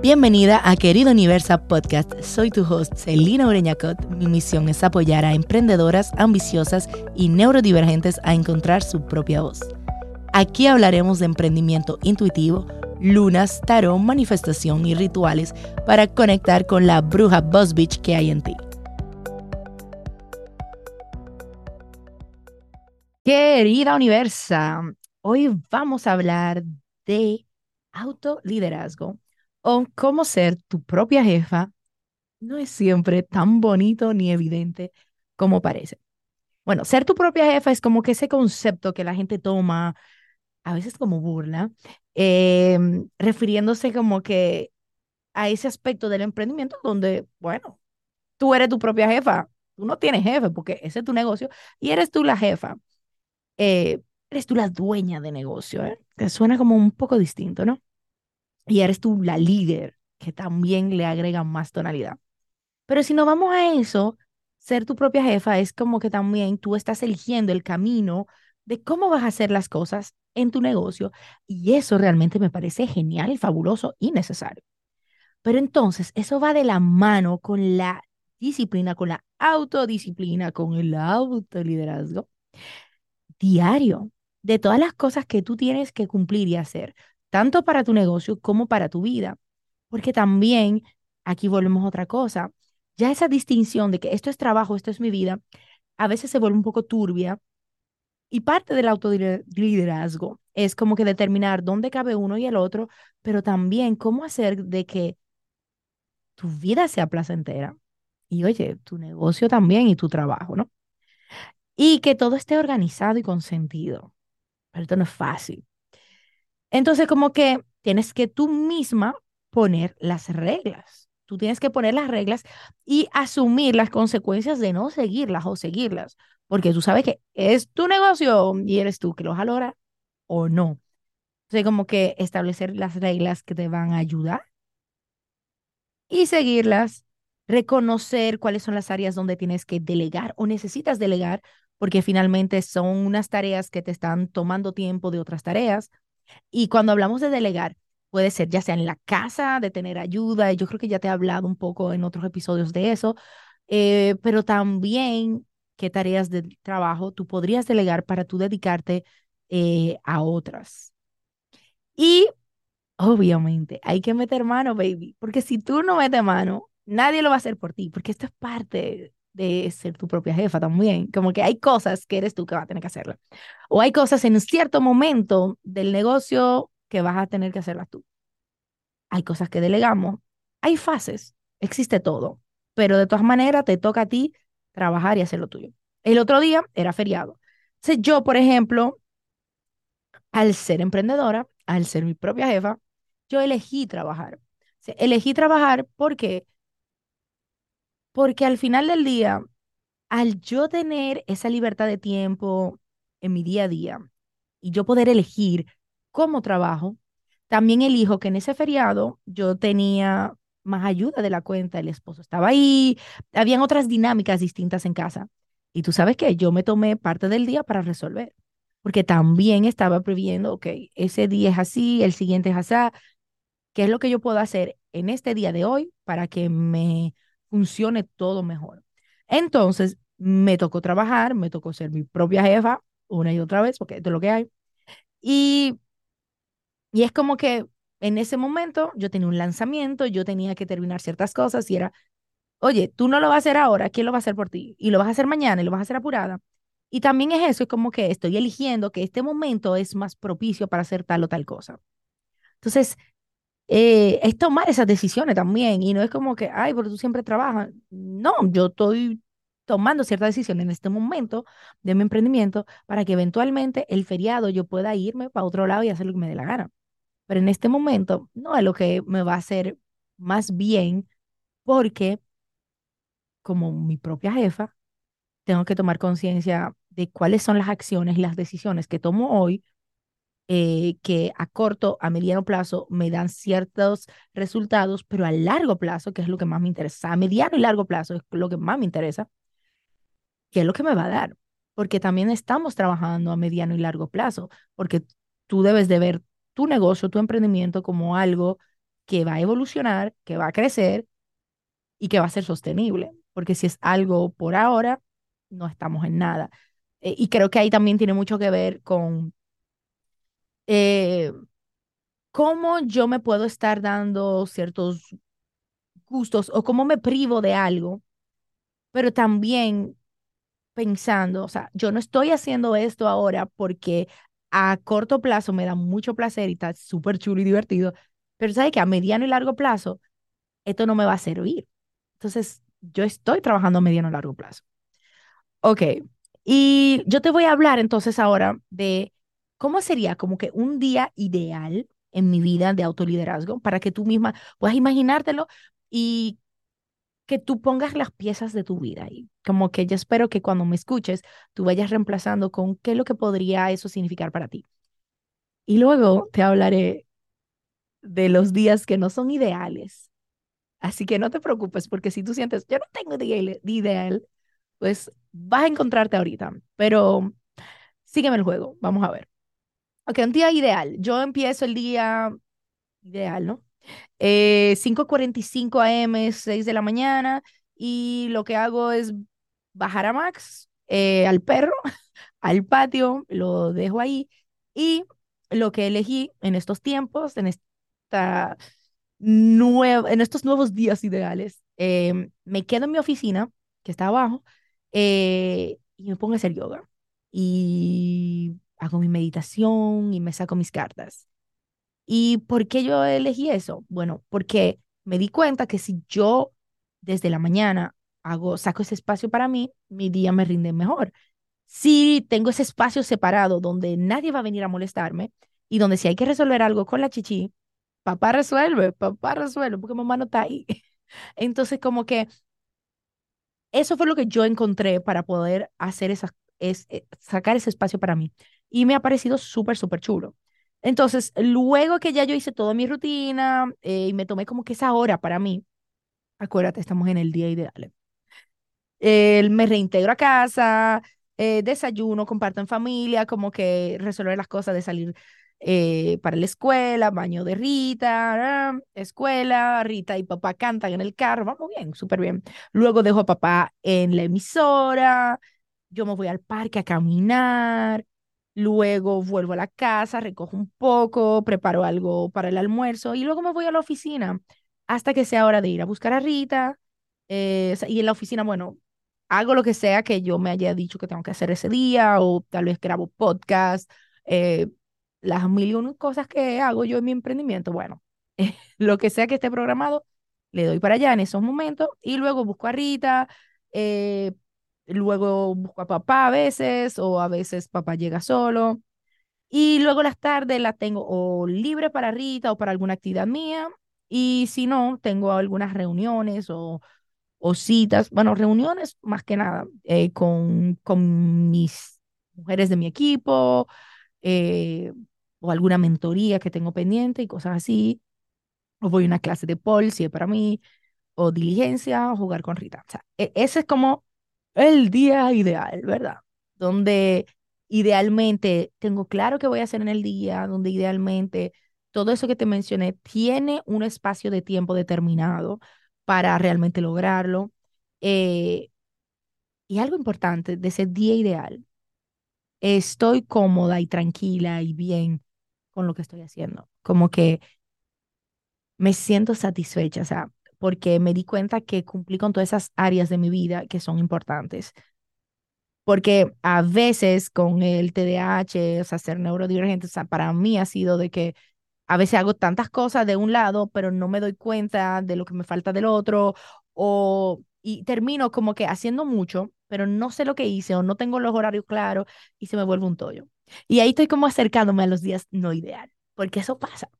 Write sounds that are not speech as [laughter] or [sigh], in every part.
Bienvenida a Querido Universa Podcast. Soy tu host, Celina Ureñacot. Mi misión es apoyar a emprendedoras ambiciosas y neurodivergentes a encontrar su propia voz. Aquí hablaremos de emprendimiento intuitivo, lunas, tarot, manifestación y rituales para conectar con la bruja Boss Bitch que hay en ti. Querida Universa, hoy vamos a hablar de autoliderazgo o cómo ser tu propia jefa no es siempre tan bonito ni evidente como parece. Bueno, ser tu propia jefa es como que ese concepto que la gente toma a veces como burla, em, refiriéndose como que a ese aspecto del emprendimiento donde, bueno, tú eres tu propia jefa, tú no tienes jefe porque ese es tu negocio y eres tú la jefa. Eh, eres tú la dueña de negocio, ¿eh? Que suena como un poco distinto, ¿no? Y eres tú la líder, que también le agrega más tonalidad. Pero si no vamos a eso, ser tu propia jefa es como que también tú estás eligiendo el camino de cómo vas a hacer las cosas en tu negocio y eso realmente me parece genial, fabuloso y necesario. Pero entonces eso va de la mano con la disciplina, con la autodisciplina, con el autoliderazgo diario de todas las cosas que tú tienes que cumplir y hacer tanto para tu negocio como para tu vida. Porque también, aquí volvemos a otra cosa, ya esa distinción de que esto es trabajo, esto es mi vida, a veces se vuelve un poco turbia. Y parte del autoliderazgo es como que determinar dónde cabe uno y el otro, pero también cómo hacer de que tu vida sea placentera. Y oye, tu negocio también y tu trabajo, ¿no? Y que todo esté organizado y con sentido. Pero esto no es fácil. Entonces, como que tienes que tú misma poner las reglas. Tú tienes que poner las reglas y asumir las consecuencias de no seguirlas o seguirlas, porque tú sabes que es tu negocio y eres tú que lo vas o no. Entonces, como que establecer las reglas que te van a ayudar y seguirlas, reconocer cuáles son las áreas donde tienes que delegar o necesitas delegar, porque finalmente son unas tareas que te están tomando tiempo de otras tareas y cuando hablamos de delegar, puede ser ya sea en la casa, de tener ayuda, y yo creo que ya te he hablado un poco en otros episodios de eso, eh, pero también qué tareas de trabajo tú podrías delegar para tú dedicarte eh, a otras. Y obviamente hay que meter mano, baby, porque si tú no metes mano, nadie lo va a hacer por ti, porque esto es parte de ser tu propia jefa también. Como que hay cosas que eres tú que vas a tener que hacerlas. O hay cosas en cierto momento del negocio que vas a tener que hacerlas tú. Hay cosas que delegamos. Hay fases. Existe todo. Pero de todas maneras te toca a ti trabajar y hacer lo tuyo. El otro día era feriado. Entonces yo, por ejemplo, al ser emprendedora, al ser mi propia jefa, yo elegí trabajar. elegí trabajar porque porque al final del día, al yo tener esa libertad de tiempo en mi día a día y yo poder elegir cómo trabajo, también elijo que en ese feriado yo tenía más ayuda de la cuenta, el esposo estaba ahí, habían otras dinámicas distintas en casa. Y tú sabes que yo me tomé parte del día para resolver, porque también estaba previendo, ok, ese día es así, el siguiente es así, ¿qué es lo que yo puedo hacer en este día de hoy para que me funcione todo mejor. Entonces, me tocó trabajar, me tocó ser mi propia jefa una y otra vez, porque esto es lo que hay. Y, y es como que en ese momento yo tenía un lanzamiento, yo tenía que terminar ciertas cosas y era, oye, tú no lo vas a hacer ahora, ¿quién lo va a hacer por ti? Y lo vas a hacer mañana y lo vas a hacer apurada. Y también es eso, es como que estoy eligiendo que este momento es más propicio para hacer tal o tal cosa. Entonces, eh, es tomar esas decisiones también. Y no es como que, ay, pero tú siempre trabajas. No, yo estoy tomando ciertas decisiones en este momento de mi emprendimiento para que eventualmente el feriado yo pueda irme para otro lado y hacer lo que me dé la gana. Pero en este momento no es lo que me va a hacer más bien porque como mi propia jefa, tengo que tomar conciencia de cuáles son las acciones y las decisiones que tomo hoy eh, que a corto, a mediano plazo me dan ciertos resultados, pero a largo plazo, que es lo que más me interesa, a mediano y largo plazo es lo que más me interesa, ¿qué es lo que me va a dar? Porque también estamos trabajando a mediano y largo plazo, porque tú debes de ver tu negocio, tu emprendimiento como algo que va a evolucionar, que va a crecer y que va a ser sostenible, porque si es algo por ahora, no estamos en nada. Eh, y creo que ahí también tiene mucho que ver con eh, cómo yo me puedo estar dando ciertos gustos o cómo me privo de algo, pero también pensando, o sea, yo no estoy haciendo esto ahora porque a corto plazo me da mucho placer y está súper chulo y divertido, pero sabes que a mediano y largo plazo esto no me va a servir. Entonces, yo estoy trabajando a mediano y largo plazo. Ok, y yo te voy a hablar entonces ahora de cómo sería como que un día ideal en mi vida de autoliderazgo para que tú misma puedas imaginártelo y que tú pongas las piezas de tu vida ahí. Como que yo espero que cuando me escuches, tú vayas reemplazando con qué es lo que podría eso significar para ti. Y luego te hablaré de los días que no son ideales. Así que no te preocupes, porque si tú sientes, yo no tengo día ideal, pues vas a encontrarte ahorita. Pero sígueme el juego, vamos a ver. Ok, un día ideal. Yo empiezo el día ideal, ¿no? Eh, 5.45 am, 6 de la mañana, y lo que hago es bajar a Max, eh, al perro, [laughs] al patio, lo dejo ahí, y lo que elegí en estos tiempos, en, esta nueva, en estos nuevos días ideales, eh, me quedo en mi oficina, que está abajo, eh, y me pongo a hacer yoga. Y hago mi meditación y me saco mis cartas. ¿Y por qué yo elegí eso? Bueno, porque me di cuenta que si yo desde la mañana hago, saco ese espacio para mí, mi día me rinde mejor. Si tengo ese espacio separado donde nadie va a venir a molestarme y donde si hay que resolver algo con la chichi, papá resuelve, papá resuelve, porque mamá no está ahí. [laughs] Entonces, como que eso fue lo que yo encontré para poder hacer esas, es, eh, sacar ese espacio para mí. Y me ha parecido súper, súper chulo. Entonces, luego que ya yo hice toda mi rutina eh, y me tomé como que esa hora para mí, acuérdate, estamos en el día ideal. Eh, me reintegro a casa, eh, desayuno, comparto en familia, como que resolver las cosas de salir para la escuela, baño de Rita, escuela, Rita y papá cantan en el carro, vamos bien, súper bien. Luego dejo a papá en la emisora, yo me voy al parque a caminar, Luego vuelvo a la casa, recojo un poco, preparo algo para el almuerzo y luego me voy a la oficina hasta que sea hora de ir a buscar a Rita. Eh, y en la oficina, bueno, hago lo que sea que yo me haya dicho que tengo que hacer ese día o tal vez grabo podcast, eh, las mil y una cosas que hago yo en mi emprendimiento. Bueno, [laughs] lo que sea que esté programado, le doy para allá en esos momentos y luego busco a Rita. Luego busco a papá a veces o a veces papá llega solo. Y luego las tardes las tengo o libre para Rita o para alguna actividad mía. Y si no, tengo algunas reuniones o, o citas, bueno, reuniones más que nada eh, con, con mis mujeres de mi equipo eh, o alguna mentoría que tengo pendiente y cosas así. O voy a una clase de Paul, si es para mí, o diligencia, o jugar con Rita. O sea, e, ese es como el día ideal, ¿verdad? Donde idealmente tengo claro qué voy a hacer en el día, donde idealmente todo eso que te mencioné tiene un espacio de tiempo determinado para realmente lograrlo. Eh, y algo importante de ese día ideal, estoy cómoda y tranquila y bien con lo que estoy haciendo. Como que me siento satisfecha, o sea, porque me di cuenta que cumplí con todas esas áreas de mi vida que son importantes. Porque a veces con el TDAH, o sea, ser neurodivergente, o sea, para mí ha sido de que a veces hago tantas cosas de un lado, pero no me doy cuenta de lo que me falta del otro, o y termino como que haciendo mucho, pero no sé lo que hice o no tengo los horarios claros y se me vuelve un tollo. Y ahí estoy como acercándome a los días no ideal, porque eso pasa.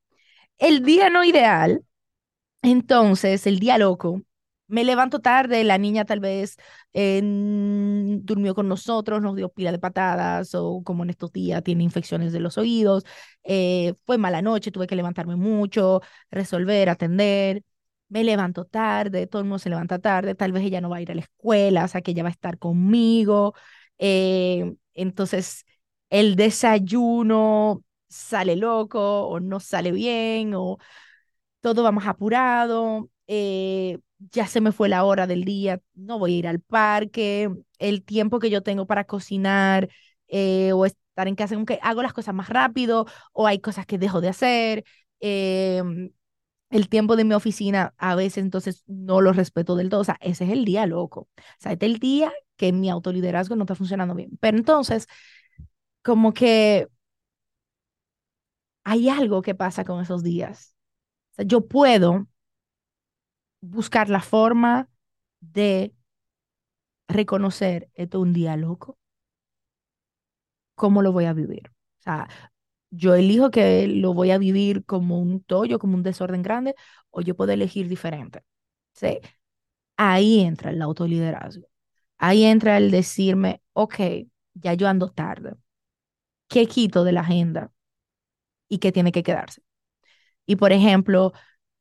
El día no ideal entonces, el día loco, me levanto tarde, la niña tal vez eh, durmió con nosotros, nos dio pila de patadas o como en estos días tiene infecciones de los oídos, eh, fue mala noche, tuve que levantarme mucho, resolver, atender, me levanto tarde, todo el mundo se levanta tarde, tal vez ella no va a ir a la escuela, o sea que ella va a estar conmigo, eh, entonces el desayuno sale loco o no sale bien o todo va más apurado, eh, ya se me fue la hora del día, no voy a ir al parque, el tiempo que yo tengo para cocinar eh, o estar en casa, como que hago las cosas más rápido o hay cosas que dejo de hacer. em, el tiempo de mi oficina a veces entonces no lo respeto del todo. O sea, ese es el día loco. O sea, es el día que mi autoliderazgo no está funcionando bien. Pero entonces, como que hay algo que pasa con esos días. Yo puedo buscar la forma de reconocer esto es un día loco, cómo lo voy a vivir. O sea, yo elijo que lo voy a vivir como un tollo, como un desorden grande, o yo puedo elegir diferente. ¿sí? Ahí entra el autoliderazgo. Ahí entra el decirme, ok, ya yo ando tarde. ¿Qué quito de la agenda y qué tiene que quedarse? Y por ejemplo,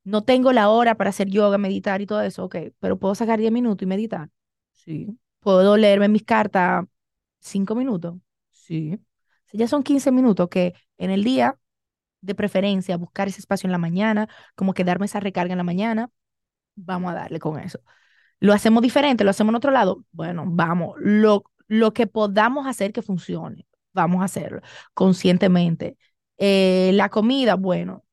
no tengo la hora para hacer yoga, meditar y todo eso, ok, pero puedo sacar 10 minutos y meditar. Sí. Puedo leerme mis cartas 5 minutos. Sí. Ya son 15 minutos que en el día, de preferencia, buscar ese espacio en la mañana, como que darme esa recarga en la mañana, vamos a darle con eso. ¿Lo hacemos diferente? ¿Lo hacemos en otro lado? Bueno, vamos. Lo, lo que podamos hacer que funcione, vamos a hacerlo conscientemente. Eh, la comida, bueno,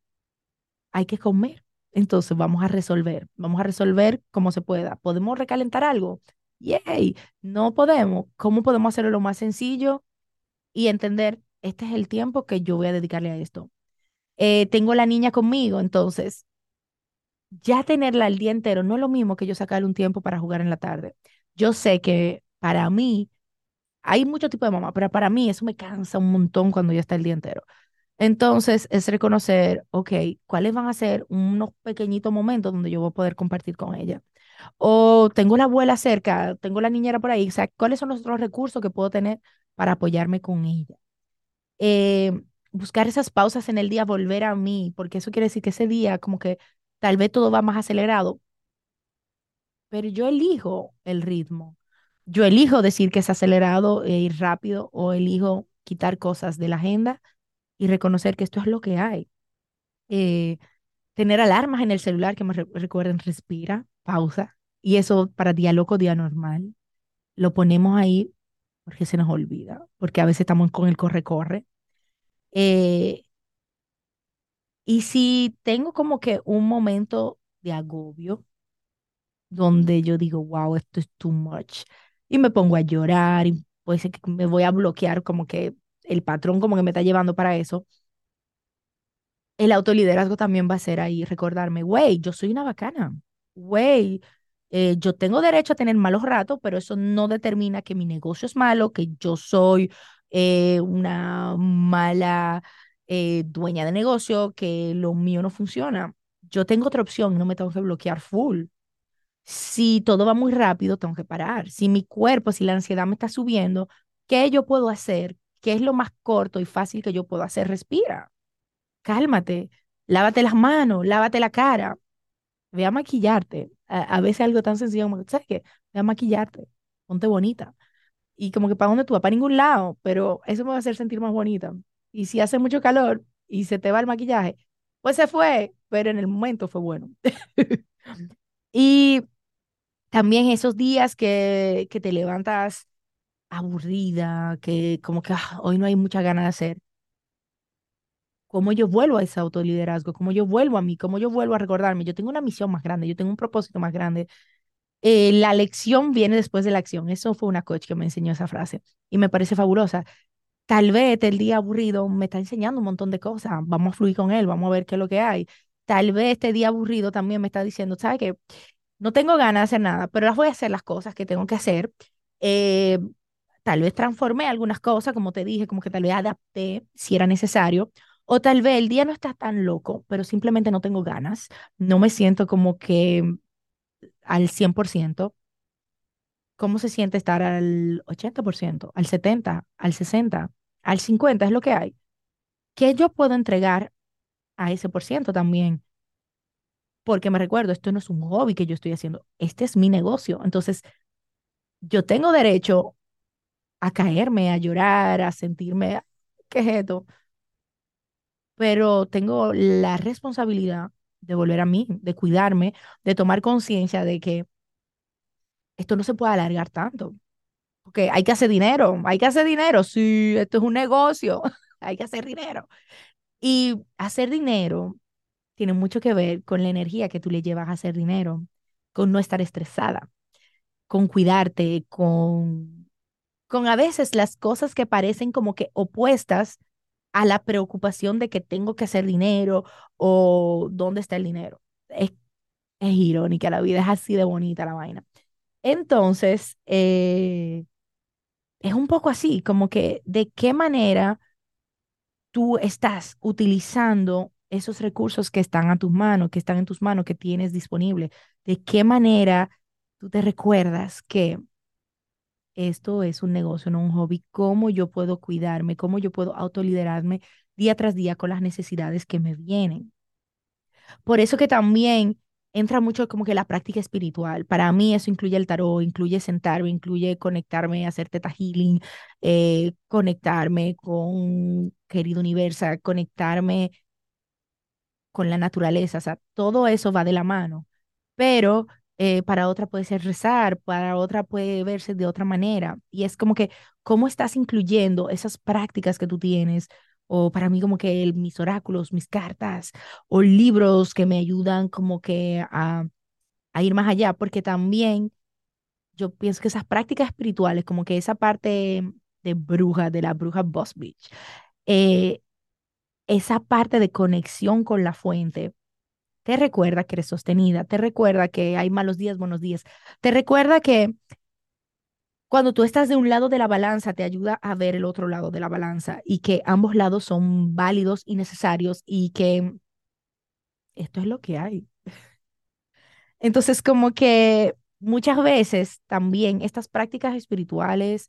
hay que comer. Entonces vamos a resolver, vamos a resolver como se pueda. ¿Podemos recalentar algo? Yay, no podemos. ¿Cómo podemos hacerlo lo más sencillo y entender, este es el tiempo que yo voy a dedicarle a esto? Eh, tengo la niña conmigo, entonces ya tenerla el día entero no es lo mismo que yo sacarle un tiempo para jugar en la tarde. Yo sé que para mí, hay mucho tipo de mamá, pero para mí eso me cansa un montón cuando ya está el día entero. Entonces, es reconocer, ok, cuáles van a ser unos pequeñitos momentos donde yo voy a poder compartir con ella. O tengo la abuela cerca, tengo la niñera por ahí, o cuáles son los otros recursos que puedo tener para apoyarme con ella. Eh, buscar esas pausas en el día, volver a mí, porque eso quiere decir que ese día como que tal vez todo va más acelerado, pero yo elijo el ritmo. Yo elijo decir que es acelerado e ir rápido o elijo quitar cosas de la agenda y reconocer que esto es lo que hay. Eh, tener alarmas en el celular que me re- recuerden, respira, pausa. Y eso para día loco, día normal, lo ponemos ahí porque se nos olvida, porque a veces estamos con el corre-corre. Eh, y si tengo como que un momento de agobio donde yo digo, wow, esto es too much, y me pongo a llorar y puede ser que me voy a bloquear como que el patrón como que me está llevando para eso el autoliderazgo también va a ser ahí recordarme, güey, yo soy una bacana, güey, eh, yo tengo derecho a tener malos ratos, pero eso no determina que mi negocio es malo, que yo soy eh, una mala eh, dueña de negocio, que lo mío no funciona. Yo tengo otra opción, no me tengo que bloquear full. Si todo va muy rápido, tengo que parar. Si mi cuerpo, si la ansiedad me está subiendo, ¿qué yo puedo hacer? ¿Qué es lo más corto y fácil que yo puedo hacer? Respira cálmate, lávate las manos, lávate la cara, ve a maquillarte. A, a veces algo tan sencillo como, ¿sabes qué? Ve a maquillarte, ponte bonita. Y como que para dónde tú vas, para ningún lado, pero eso me va a hacer sentir más bonita. Y si hace mucho calor y se te va el maquillaje, pues se fue, pero en el momento fue bueno. [laughs] Y también esos días que, que te levantas aburrida, que como que "Ah, hoy no hay mucha ganas de hacer cómo yo vuelvo a ese autoliderazgo, cómo yo vuelvo a mí, cómo yo vuelvo a recordarme, yo tengo una misión más grande, yo tengo un propósito más grande. Eh, la lección viene después de la acción. Eso fue una coach que me enseñó esa frase y me parece fabulosa. Tal vez el día aburrido me está enseñando un montón de cosas. Vamos a fluir con él, vamos a ver qué es lo que hay. Tal vez este día aburrido también me está diciendo, ¿sabes qué? No tengo ganas de hacer nada, pero las voy a hacer las cosas que tengo que hacer. Eh, tal vez transformé algunas cosas, como te dije, como que tal vez adapté si era necesario. O tal vez el día no está tan loco, pero simplemente no tengo ganas. No me siento como que al 100%. ¿Cómo se siente estar al 80%, al 70%, al 60%, al 50%? Es lo que hay. ¿Qué yo puedo entregar a ese por ciento también? Porque me recuerdo, esto no es un hobby que yo estoy haciendo, este es mi negocio. Entonces, yo tengo derecho a caerme, a llorar, a sentirme, ¿qué es esto? Pero tengo la responsabilidad de volver a mí, de cuidarme, de tomar conciencia de que esto no se puede alargar tanto. Porque hay que hacer dinero, hay que hacer dinero. Sí, esto es un negocio, [laughs] hay que hacer dinero. Y hacer dinero tiene mucho que ver con la energía que tú le llevas a hacer dinero, con no estar estresada, con cuidarte, con, con a veces las cosas que parecen como que opuestas a la preocupación de que tengo que hacer dinero o dónde está el dinero. Es, es irónica, la vida es así de bonita la vaina. Entonces, eh, es un poco así, como que de qué manera tú estás utilizando esos recursos que están a tus manos, que están en tus manos, que tienes disponible. De qué manera tú te recuerdas que esto es un negocio, no un hobby, cómo yo puedo cuidarme, cómo yo puedo autoliderarme día tras día con las necesidades que me vienen. Por eso que también entra mucho como que la práctica espiritual. Para mí eso incluye el tarot, incluye sentarme, incluye conectarme, hacer teta healing, eh, conectarme con querido universo, conectarme con la naturaleza. O sea, todo eso va de la mano. Pero eh, para otra puede ser rezar, para otra puede verse de otra manera. Y es como que, ¿cómo estás incluyendo esas prácticas que tú tienes? O para mí como que mis oráculos, mis cartas, o libros que me ayudan como que a, a ir más allá, porque también yo pienso que esas prácticas espirituales, como que esa parte de bruja, de la bruja Boss Beach, eh, esa parte de conexión con la fuente, te recuerda que eres sostenida, te recuerda que hay malos días, buenos días, te recuerda que cuando tú estás de un lado de la balanza, te ayuda a ver el otro lado de la balanza y que ambos lados son válidos y necesarios y que esto es lo que hay. Entonces, como que muchas veces también estas prácticas espirituales,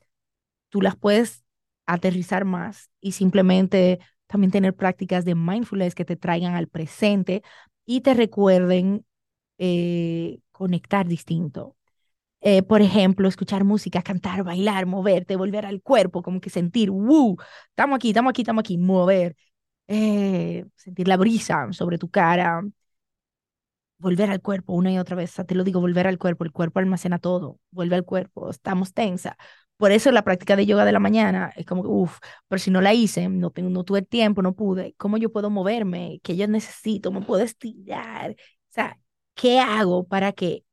tú las puedes aterrizar más y simplemente también tener prácticas de mindfulness que te traigan al presente y te recuerden eh, conectar distinto. Eh, por ejemplo, escuchar música, cantar, bailar, moverte, volver al cuerpo, como que sentir, ¡uh! Estamos aquí, estamos aquí, estamos aquí, mover, eh, sentir la brisa sobre tu cara, volver al cuerpo una y otra vez. Te lo digo, volver al cuerpo, el cuerpo almacena todo, vuelve al cuerpo, estamos tensa. Por eso la práctica de yoga de la mañana es como, uff, pero si no la hice, no, tengo, no tuve tiempo, no pude, ¿cómo yo puedo moverme? ¿Qué yo necesito? ¿Me puedo estirar? O sea, ¿qué hago para que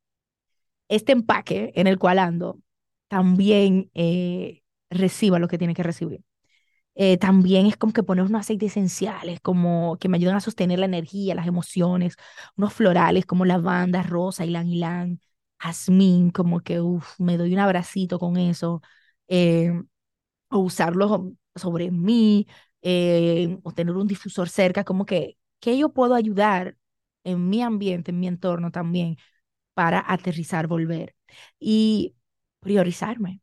este empaque en el cual ando también eh, reciba lo que tiene que recibir? Eh, también es como que poner unos aceites esenciales, como que me ayudan a sostener la energía, las emociones, unos florales como lavanda, rosa, ylang ylang, jazmín, como que me doy un abracito con eso, eh, o usarlo sobre mí, eh, o tener un difusor cerca, como que, ¿qué yo puedo ayudar en mi ambiente, en mi entorno también, para aterrizar, volver? Y priorizarme,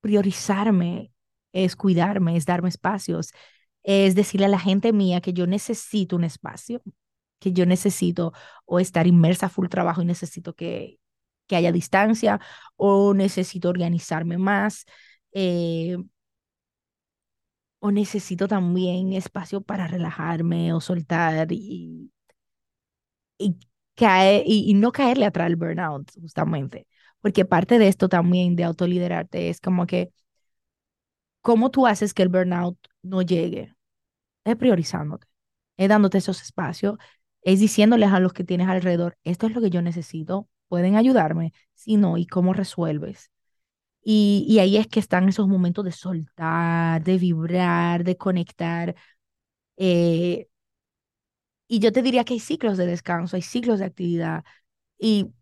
priorizarme es cuidarme, es darme espacios, es decirle a la gente mía que yo necesito un espacio, que yo necesito o estar inmersa full trabajo y necesito que, que haya distancia o necesito organizarme más. Eh, o necesito también espacio para relajarme o soltar y, y, caer, y, y no caerle atrás al burnout, justamente. Porque parte de esto también de autoliderarte es como que ¿Cómo tú haces que el burnout no llegue? Es priorizándote, es dándote esos espacios, es diciéndoles a los que tienes alrededor, esto es lo que yo necesito, pueden ayudarme, si no, ¿y cómo resuelves? Y, y ahí es que están esos momentos de soltar, de vibrar, de conectar. Eh, y yo te diría que hay ciclos de descanso, hay ciclos de actividad. Y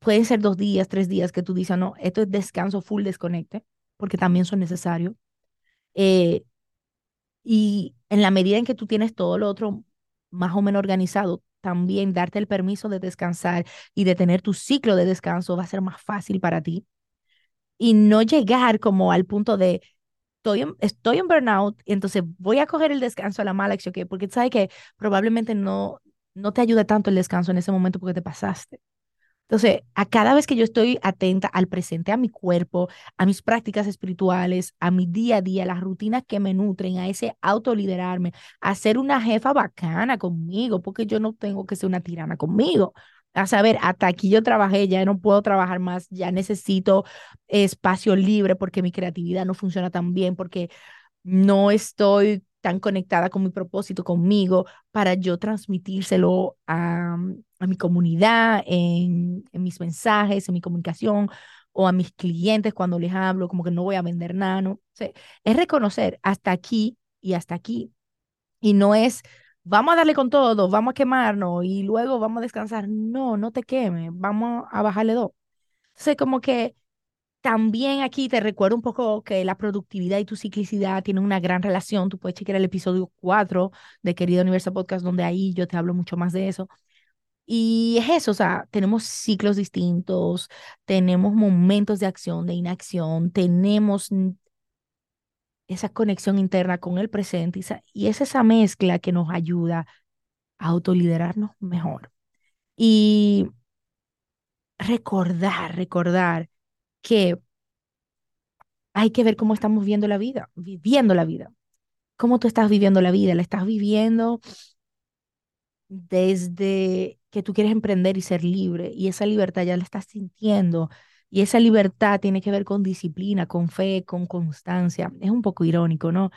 pueden ser dos días, tres días que tú dices, no, esto es descanso full desconecte porque también son necesarios. Eh, y en la medida en que tú tienes todo lo otro más o menos organizado, también darte el permiso de descansar y de tener tu ciclo de descanso va a ser más fácil para ti. Y no llegar como al punto de, estoy en, estoy en burnout, entonces voy a coger el descanso a la mala, porque sabes que probablemente no, no te ayude tanto el descanso en ese momento porque te pasaste. Entonces, a cada vez que yo estoy atenta al presente, a mi cuerpo, a mis prácticas espirituales, a mi día a día, las rutinas que me nutren, a ese autoliderarme, a ser una jefa bacana conmigo, porque yo no tengo que ser una tirana conmigo. A saber, hasta aquí yo trabajé, ya no puedo trabajar más, ya necesito espacio libre porque mi creatividad no funciona tan bien, porque no estoy tan conectada con mi propósito, conmigo, para yo transmitírselo a, a mi comunidad, en, mis mensajes, en mi comunicación, o a mis clientes cuando les hablo, como que no voy a vender nada, ¿no? O es reconocer hasta aquí y hasta aquí. Y no es, vamos a darle con todo, vamos a quemarnos y luego vamos a descansar. No, no te quemes, vamos a bajarle dos. Entonces, como que también aquí te recuerdo un poco que la productividad y tu ciclicidad tienen una gran relación. Tú puedes chequear el episodio 4 de Querido Universo Podcast, donde ahí yo te hablo mucho más de eso. Y es eso, o sea, tenemos ciclos distintos, tenemos momentos de acción, de inacción, tenemos esa conexión interna con el presente y es esa mezcla que nos ayuda a autoliderarnos mejor. Y recordar, recordar que hay que ver cómo estamos viendo la vida, viviendo la vida. ¿Cómo tú estás viviendo la vida? ¿La estás viviendo desde que tú quieres emprender y ser libre? Y esa libertad ya la estás sintiendo. Y esa libertad tiene que ver con disciplina, con fe, con constancia. Es un poco irónico, ¿no?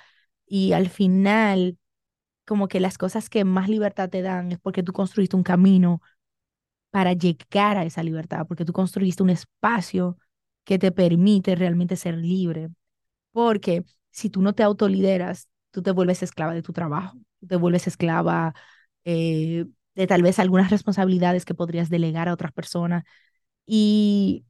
Y al final, como que las cosas que más libertad te dan es porque tú construiste un camino para llegar a esa libertad, porque tú construiste un espacio que te permite realmente ser libre. Porque si tú no te autolideras, tú te vuelves esclava de tu trabajo, te vuelves esclava eh, de tal vez algunas responsabilidades que podrías delegar a otras personas. Y,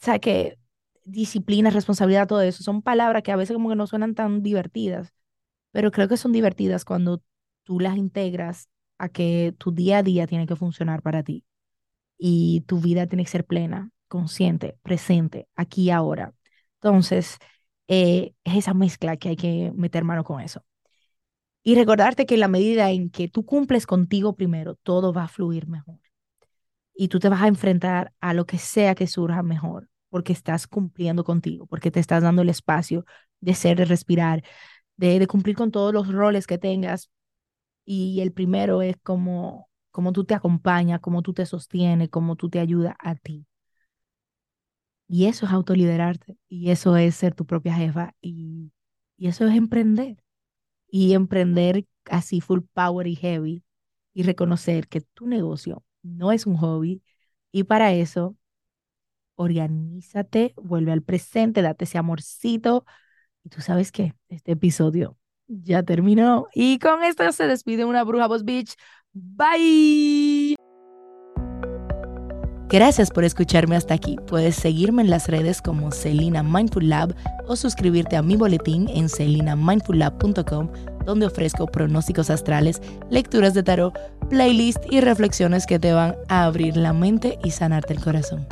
o sea, que disciplina, responsabilidad, todo eso, son palabras que a veces como que no suenan tan divertidas, pero creo que son divertidas cuando tú las integras a que tu día a día tiene que funcionar para ti y tu vida tiene que ser plena consciente, presente, aquí y ahora. Entonces, eh, es esa mezcla que hay que meter mano con eso. Y recordarte que en la medida en que tú cumples contigo primero, todo va a fluir mejor. Y tú te vas a enfrentar a lo que sea que surja mejor, porque estás cumpliendo contigo, porque te estás dando el espacio de ser, de respirar, de, de cumplir con todos los roles que tengas. Y el primero es como, como tú te acompañas, cómo tú te sostienes, cómo tú te ayudas a ti. Y eso es autoliderarte, y eso es ser tu propia jefa, y, y eso es emprender. Y emprender así full power y heavy, y reconocer que tu negocio no es un hobby, y para eso, organízate, vuelve al presente, date ese amorcito, y tú sabes que este episodio ya terminó. Y con esto se despide una bruja Boss Beach. Bye. Gracias por escucharme hasta aquí. Puedes seguirme en las redes como Celina Mindful Lab o suscribirte a mi boletín en celinamindfullab.com, donde ofrezco pronósticos astrales, lecturas de tarot, playlist y reflexiones que te van a abrir la mente y sanarte el corazón.